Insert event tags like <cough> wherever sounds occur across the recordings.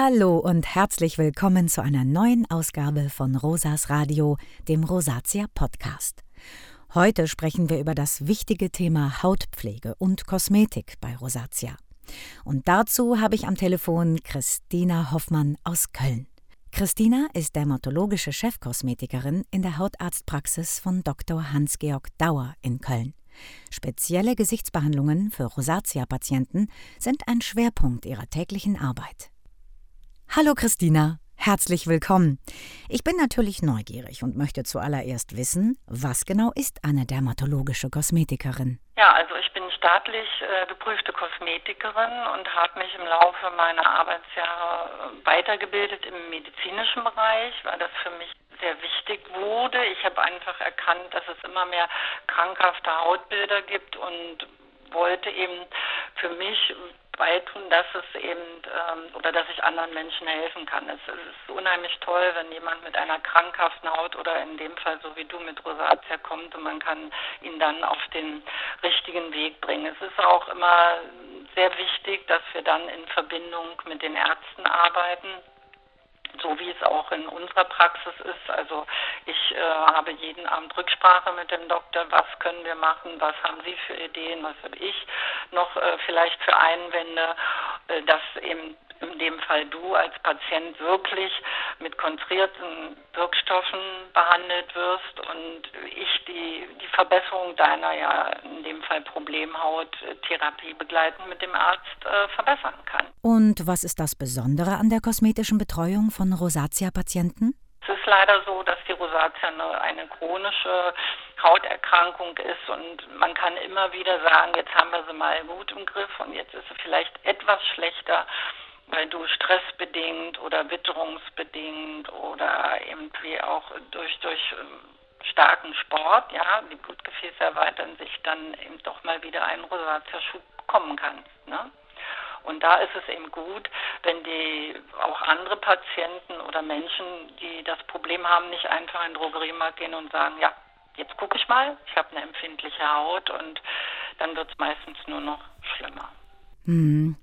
Hallo und herzlich willkommen zu einer neuen Ausgabe von Rosas Radio, dem Rosatia Podcast. Heute sprechen wir über das wichtige Thema Hautpflege und Kosmetik bei Rosatia. Und dazu habe ich am Telefon Christina Hoffmann aus Köln. Christina ist dermatologische Chefkosmetikerin in der Hautarztpraxis von Dr. Hans-Georg Dauer in Köln. Spezielle Gesichtsbehandlungen für Rosatia-Patienten sind ein Schwerpunkt ihrer täglichen Arbeit. Hallo Christina, herzlich willkommen. Ich bin natürlich neugierig und möchte zuallererst wissen, was genau ist eine dermatologische Kosmetikerin? Ja, also ich bin staatlich äh, geprüfte Kosmetikerin und habe mich im Laufe meiner Arbeitsjahre weitergebildet im medizinischen Bereich, weil das für mich sehr wichtig wurde. Ich habe einfach erkannt, dass es immer mehr krankhafte Hautbilder gibt und wollte eben für mich beitun, dass es eben ähm, oder dass ich anderen Menschen helfen kann. Es, es, ist unheimlich toll, wenn jemand mit einer krankhaften Haut oder in dem Fall so wie du mit Rosatia kommt und man kann ihn dann auf den richtigen Weg bringen. Es ist auch immer sehr wichtig, dass wir dann in Verbindung mit den Ärzten arbeiten so wie es auch in unserer Praxis ist. Also ich äh, habe jeden Abend Rücksprache mit dem Doktor, was können wir machen, was haben Sie für Ideen, was habe ich noch äh, vielleicht für Einwände, äh, dass eben in dem Fall du als Patient wirklich mit konzentrierten Wirkstoffen behandelt wirst und ich die, die Verbesserung deiner ja in dem Fall Problemhauttherapie begleitend mit dem Arzt äh, verbessern kann. Und was ist das Besondere an der kosmetischen Betreuung von Rosatia-Patienten? Es ist leider so, dass die Rosatia eine, eine chronische Hauterkrankung ist und man kann immer wieder sagen, jetzt haben wir sie mal gut im Griff und jetzt ist sie vielleicht etwas schlechter weil du stressbedingt oder witterungsbedingt oder irgendwie auch durch, durch ähm, starken Sport, ja, die Blutgefäße erweitern sich dann eben doch mal wieder ein Rosatia-Schub kommen kann. Ne? Und da ist es eben gut, wenn die auch andere Patienten oder Menschen, die das Problem haben, nicht einfach in den Drogeriemarkt gehen und sagen, ja, jetzt gucke ich mal, ich habe eine empfindliche Haut und dann wird es meistens nur noch schlimmer. Hm.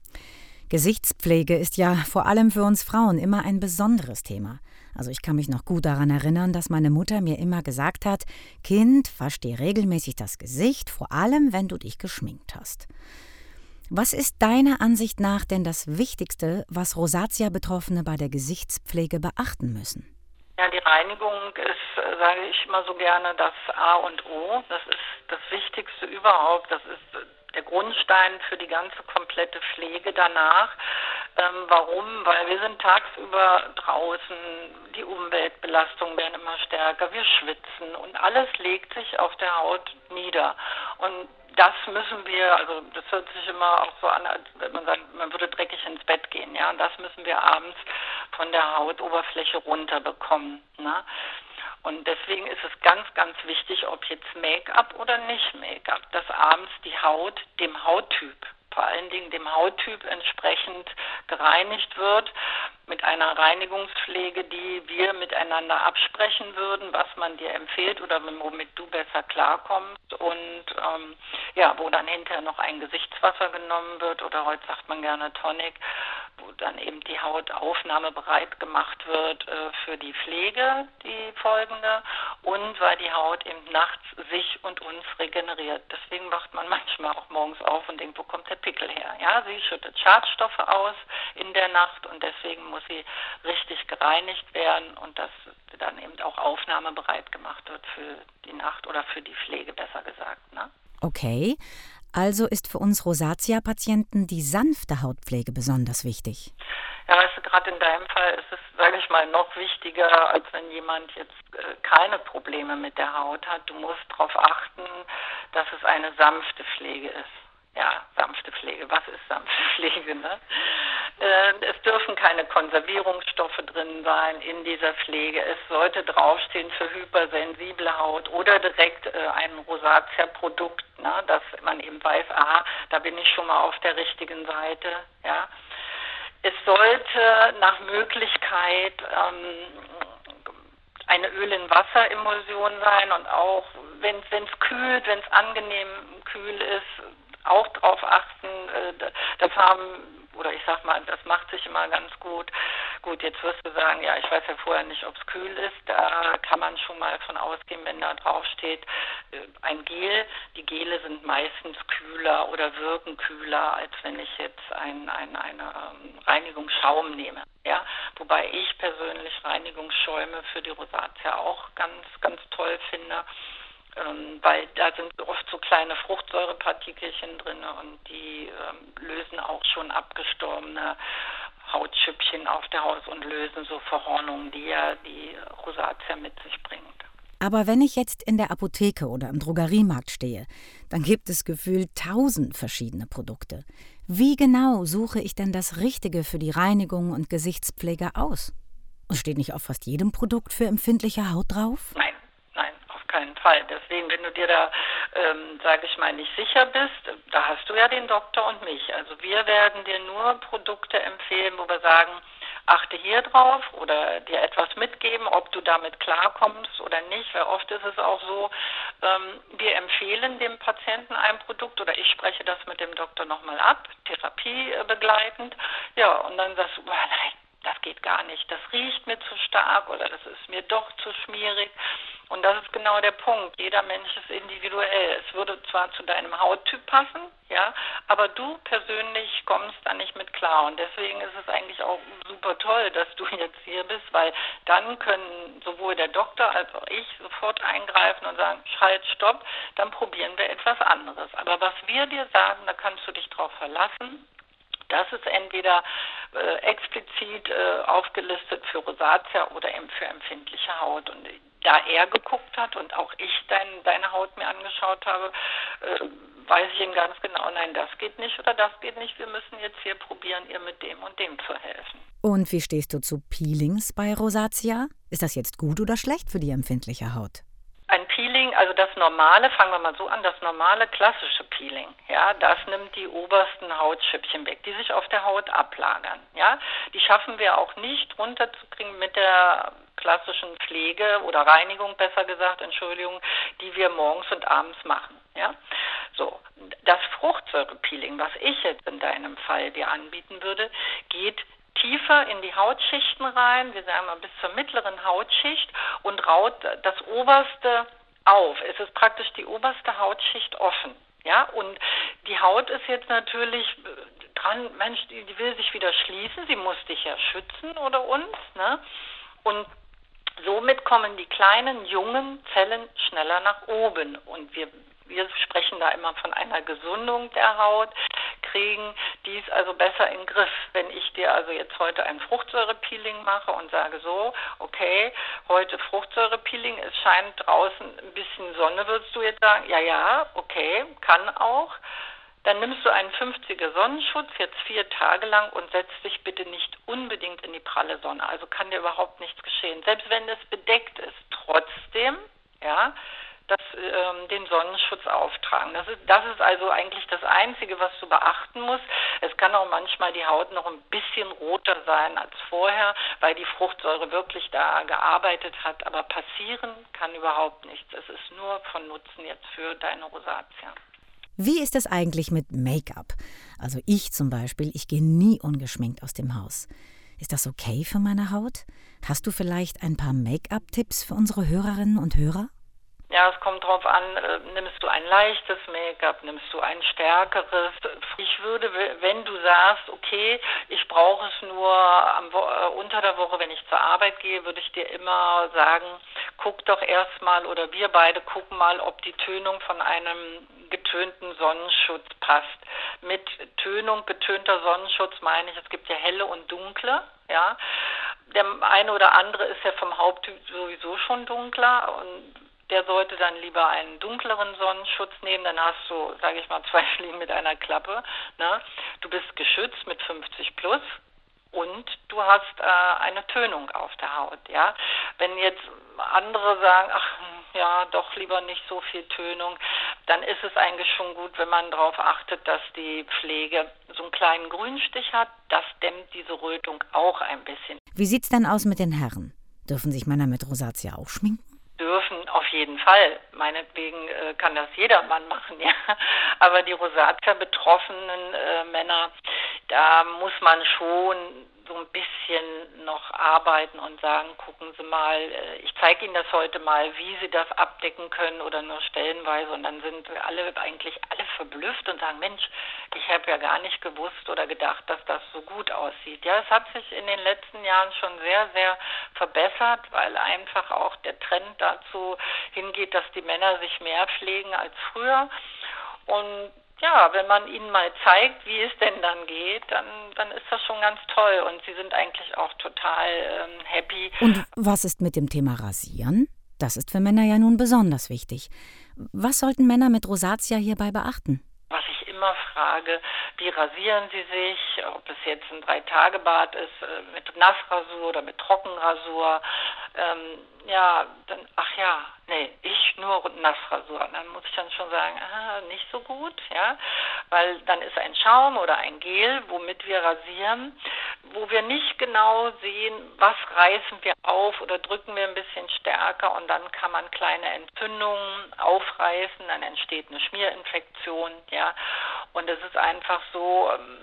Gesichtspflege ist ja vor allem für uns Frauen immer ein besonderes Thema. Also ich kann mich noch gut daran erinnern, dass meine Mutter mir immer gesagt hat, Kind, wasch dir regelmäßig das Gesicht, vor allem wenn du dich geschminkt hast. Was ist deiner Ansicht nach denn das Wichtigste, was Rosatia-Betroffene bei der Gesichtspflege beachten müssen? Ja, die Reinigung ist, sage ich immer so gerne, das A und O. Das ist das Wichtigste überhaupt. Das ist der Grundstein für die ganze komplette Pflege danach. Ähm, warum? Weil wir sind tagsüber draußen, die Umweltbelastungen werden immer stärker, wir schwitzen und alles legt sich auf der Haut nieder. Und das müssen wir, also das hört sich immer auch so an, als wenn man sagt, man würde dreckig ins Bett gehen, ja, und das müssen wir abends von der Hautoberfläche runterbekommen. Ne? Und deswegen ist es ganz, ganz wichtig, ob jetzt Make-up oder nicht Make-up, dass abends die Haut dem Hauttyp, vor allen Dingen dem Hauttyp entsprechend gereinigt wird mit einer Reinigungspflege, die wir miteinander absprechen würden, was man dir empfiehlt oder womit du besser klarkommst und ähm, ja, wo dann hinterher noch ein Gesichtswasser genommen wird oder heute sagt man gerne Tonic, wo dann eben die Haut aufnahmebereit gemacht wird äh, für die Pflege, die folgende, und weil die Haut eben nachts sich und uns regeneriert. Deswegen wacht man manchmal auch morgens auf und denkt, wo kommt der Pickel her? Ja, sie schüttet Schadstoffe aus in der Nacht und deswegen muss sie richtig gereinigt werden und dass dann eben auch aufnahmebereit gemacht wird für die Nacht oder für die Pflege, besser gesagt. Ne? Okay. Also ist für uns Rosatia-Patienten die sanfte Hautpflege besonders wichtig. Ja, weißt du, gerade in deinem Fall ist es, sage ich mal, noch wichtiger, als wenn jemand jetzt äh, keine Probleme mit der Haut hat. Du musst darauf achten, dass es eine sanfte Pflege ist. Ja, sanfte Pflege. Was ist sanfte <laughs> Pflege? Ne? Äh, es dürfen keine Konservierungsstoffe drin sein in dieser Pflege. Es sollte draufstehen für hypersensible Haut oder direkt äh, ein Rosatia-Produkt, ne, dass man eben weiß, aha, da bin ich schon mal auf der richtigen Seite. Ja. Es sollte nach Möglichkeit ähm, eine Öl-in-Wasser-Emulsion sein und auch, wenn es kühlt, wenn es angenehm kühl ist, auch darauf achten. Äh, das haben oder ich sag mal, das macht sich immer ganz gut. Gut, jetzt wirst du sagen, ja, ich weiß ja vorher nicht, ob es kühl ist. Da kann man schon mal von ausgehen, wenn da drauf steht, äh, ein Gel. Die Gele sind meistens kühler oder wirken kühler, als wenn ich jetzt ein, ein, eine ähm, Reinigungsschaum nehme. Ja, wobei ich persönlich Reinigungsschäume für die Rosatia auch ganz, ganz toll finde ähm, weil da sind oft so kleine Fruchtsäurepartikelchen drin und die ähm, lösen auch schon abgestorbene Hautschüppchen auf der Haut und lösen so Verhornungen, die ja die Rosatia mit sich bringt. Aber wenn ich jetzt in der Apotheke oder im Drogeriemarkt stehe, dann gibt es gefühlt tausend verschiedene Produkte. Wie genau suche ich denn das Richtige für die Reinigung und Gesichtspflege aus? Und steht nicht auf fast jedem Produkt für empfindliche Haut drauf? Nein, keinen Fall. Deswegen, wenn du dir da, ähm, sage ich mal, nicht sicher bist, da hast du ja den Doktor und mich. Also wir werden dir nur Produkte empfehlen, wo wir sagen, achte hier drauf oder dir etwas mitgeben, ob du damit klarkommst oder nicht, weil oft ist es auch so, ähm, wir empfehlen dem Patienten ein Produkt oder ich spreche das mit dem Doktor nochmal ab, Therapie äh, begleitend, ja, und dann sagst du, oh, nein, das geht gar nicht, das riecht mir zu stark oder das ist mir doch zu schmierig. Und das ist genau der Punkt. Jeder Mensch ist individuell. Es würde zwar zu deinem Hauttyp passen, ja, aber du persönlich kommst da nicht mit klar. Und deswegen ist es eigentlich auch super toll, dass du jetzt hier bist, weil dann können sowohl der Doktor als auch ich sofort eingreifen und sagen, schalt, stopp, dann probieren wir etwas anderes. Aber was wir dir sagen, da kannst du dich drauf verlassen. Das ist entweder äh, explizit äh, aufgelistet für Rosatia oder eben für empfindliche Haut. Und da er geguckt hat und auch ich dein, deine Haut mir angeschaut habe, äh, weiß ich ihm ganz genau, nein, das geht nicht oder das geht nicht. Wir müssen jetzt hier probieren, ihr mit dem und dem zu helfen. Und wie stehst du zu Peelings bei Rosatia? Ist das jetzt gut oder schlecht für die empfindliche Haut? Ein Peeling, also das normale, fangen wir mal so an, das normale klassische Peeling, ja, das nimmt die obersten Hautschüppchen weg, die sich auf der Haut ablagern, ja. Die schaffen wir auch nicht runterzukriegen mit der klassischen Pflege oder Reinigung, besser gesagt, Entschuldigung, die wir morgens und abends machen, ja. So. Das Fruchtsäurepeeling, was ich jetzt in deinem Fall dir anbieten würde, geht tiefer in die Hautschichten rein, wir sagen mal bis zur mittleren Hautschicht und raut das oberste auf. Es ist praktisch die oberste Hautschicht offen. Ja, und die Haut ist jetzt natürlich dran, Mensch, die, die will sich wieder schließen, sie muss dich ja schützen oder uns, ne? Und somit kommen die kleinen, jungen Zellen schneller nach oben. Und wir wir sprechen da immer von einer Gesundung der Haut, kriegen dies also besser in den Griff. Wenn ich dir also jetzt heute ein Fruchtsäurepeeling mache und sage so, okay, heute Fruchtsäurepeeling, es scheint draußen ein bisschen Sonne, würdest du jetzt sagen, ja, ja, okay, kann auch. Dann nimmst du einen 50er Sonnenschutz jetzt vier Tage lang und setzt dich bitte nicht unbedingt in die pralle Sonne. Also kann dir überhaupt nichts geschehen. Selbst wenn es bedeckt ist, trotzdem, ja, das, ähm, den Sonnenschutz auftragen. Das ist, das ist also eigentlich das Einzige, was du beachten musst. Es kann auch manchmal die Haut noch ein bisschen roter sein als vorher, weil die Fruchtsäure wirklich da gearbeitet hat. Aber passieren kann überhaupt nichts. Es ist nur von Nutzen jetzt für deine Rosatia. Wie ist es eigentlich mit Make-up? Also ich zum Beispiel, ich gehe nie ungeschminkt aus dem Haus. Ist das okay für meine Haut? Hast du vielleicht ein paar Make-up-Tipps für unsere Hörerinnen und Hörer? Ja, es kommt drauf an, äh, nimmst du ein leichtes Make-up, nimmst du ein stärkeres. Ich würde, wenn du sagst, okay, ich brauche es nur am, äh, unter der Woche, wenn ich zur Arbeit gehe, würde ich dir immer sagen, guck doch erstmal oder wir beide gucken mal, ob die Tönung von einem getönten Sonnenschutz passt. Mit Tönung, getönter Sonnenschutz meine ich, es gibt ja helle und dunkle, ja. Der eine oder andere ist ja vom Haupttyp sowieso schon dunkler und der sollte dann lieber einen dunkleren Sonnenschutz nehmen, dann hast du, sage ich mal, zwei <laughs> Fliegen mit einer Klappe. Ne? Du bist geschützt mit 50 plus und du hast äh, eine Tönung auf der Haut. Ja, wenn jetzt andere sagen, ach ja, doch lieber nicht so viel Tönung, dann ist es eigentlich schon gut, wenn man darauf achtet, dass die Pflege so einen kleinen Grünstich hat. Das dämmt diese Rötung auch ein bisschen. Wie sieht's denn aus mit den Herren? Dürfen sich Männer mit Rosatia auch schminken? Dürfen auf jeden Fall. Meinetwegen äh, kann das jeder Mann machen, <laughs> ja. Aber die Rosatia betroffenen äh, Männer, da muss man schon so ein bisschen noch arbeiten und sagen, gucken Sie mal, äh, ich zeige Ihnen das heute mal, wie Sie das abdecken können oder nur stellenweise und dann sind alle eigentlich alle verblüfft und sagen, Mensch, ich habe ja gar nicht gewusst oder gedacht, dass das so gut aussieht. Ja, es hat sich in den letzten Jahren schon sehr, sehr verbessert, weil einfach auch der Trend dazu hingeht, dass die Männer sich mehr pflegen als früher. Und ja, wenn man ihnen mal zeigt, wie es denn dann geht, dann, dann ist das schon ganz toll und sie sind eigentlich auch total ähm, happy. Und was ist mit dem Thema Rasieren? Das ist für Männer ja nun besonders wichtig. Was sollten Männer mit Rosatia hierbei beachten? Immer frage, wie rasieren sie sich, ob es jetzt ein Drei-Tage-Bad ist, äh, mit Nassrasur oder mit Trockenrasur. Ähm, ja, dann, ach ja, nee, ich nur Nassrasur. Dann muss ich dann schon sagen, ah, nicht so gut, ja, weil dann ist ein Schaum oder ein Gel, womit wir rasieren, wo wir nicht genau sehen, was reißen wir auf oder drücken wir ein bisschen stärker und dann kann man kleine Entzündungen aufreißen, dann entsteht eine Schmierinfektion, ja, und es ist einfach so, ähm,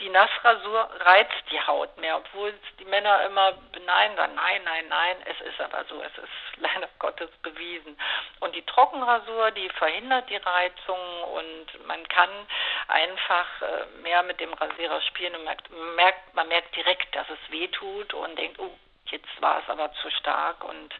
die Nassrasur reizt die Haut mehr, obwohl die Männer immer beneiden, sagen, nein, nein, nein, es ist aber so, es ist <laughs> leider Gottes bewiesen. Und die Trockenrasur, die verhindert die Reizung und man kann einfach äh, mehr mit dem Rasierer spielen und merkt, merkt, man merkt direkt, dass es weh tut und denkt, oh, jetzt war es aber zu stark und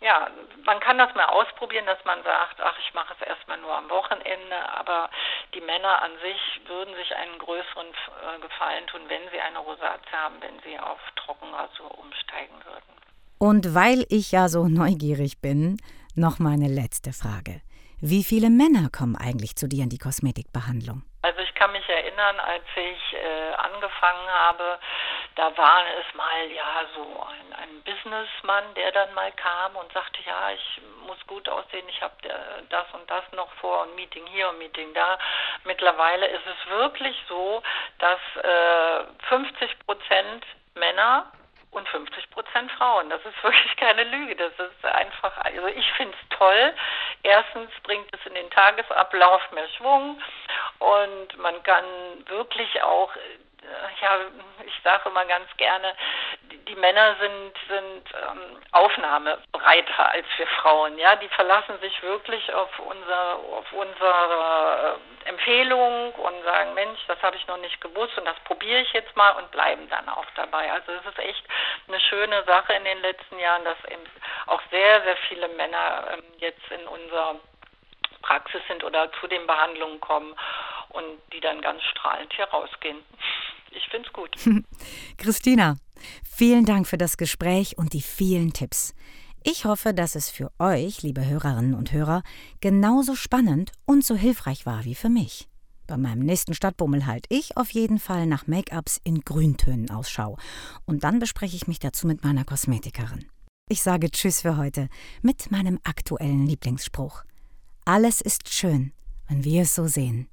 ja, man kann das mal ausprobieren, dass man sagt, ach, ich mache es erstmal nur am Wochenende, aber die Männer an sich würden sich einen größeren äh, Gefallen tun, wenn sie eine Rosatie haben, wenn sie auf Trockenrasur umsteigen würden. Und weil ich ja so neugierig bin, noch meine letzte Frage. Wie viele Männer kommen eigentlich zu dir in die Kosmetikbehandlung? Also ich kann mich erinnern, als ich äh, angefangen habe, da war es mal ja so ein, ein Businessmann, der dann mal kam und sagte, ja, ich muss gut aussehen, ich habe äh, das und das noch vor und Meeting hier und Meeting da. Mittlerweile ist es wirklich so, dass äh, 50 Prozent Männer und 50 Prozent Frauen. Das ist <laughs> wirklich keine Lüge. Das ist einfach, also ich finde es toll. Erstens bringt es in den Tagesablauf mehr Schwung und man kann wirklich auch ja, ich sage immer ganz gerne, die, Männer sind, sind ähm, aufnahmebereiter als wir Frauen. Ja, die verlassen sich wirklich auf unser, auf unsere äh, Empfehlung und sagen, Mensch, das habe ich noch nicht gewusst und das probiere ich jetzt mal und bleiben dann auch dabei. Also es ist echt eine schöne Sache in den letzten Jahren, dass eben auch sehr, sehr viele Männer ähm, jetzt in unserer Praxis sind oder zu den Behandlungen kommen und die dann ganz strahlend hier rausgehen. Ich finde es gut. <laughs> Christina, vielen Dank für das Gespräch und die vielen Tipps. Ich hoffe, dass es für euch, liebe Hörerinnen und Hörer, genauso spannend und so hilfreich war wie für mich. Bei meinem nächsten Stadtbummel halte ich auf jeden Fall nach Make-ups in Grüntönen Ausschau. Und dann bespreche ich mich dazu mit meiner Kosmetikerin. Ich sage Tschüss für heute mit meinem aktuellen Lieblingsspruch. Alles ist schön, wenn wir es so sehen.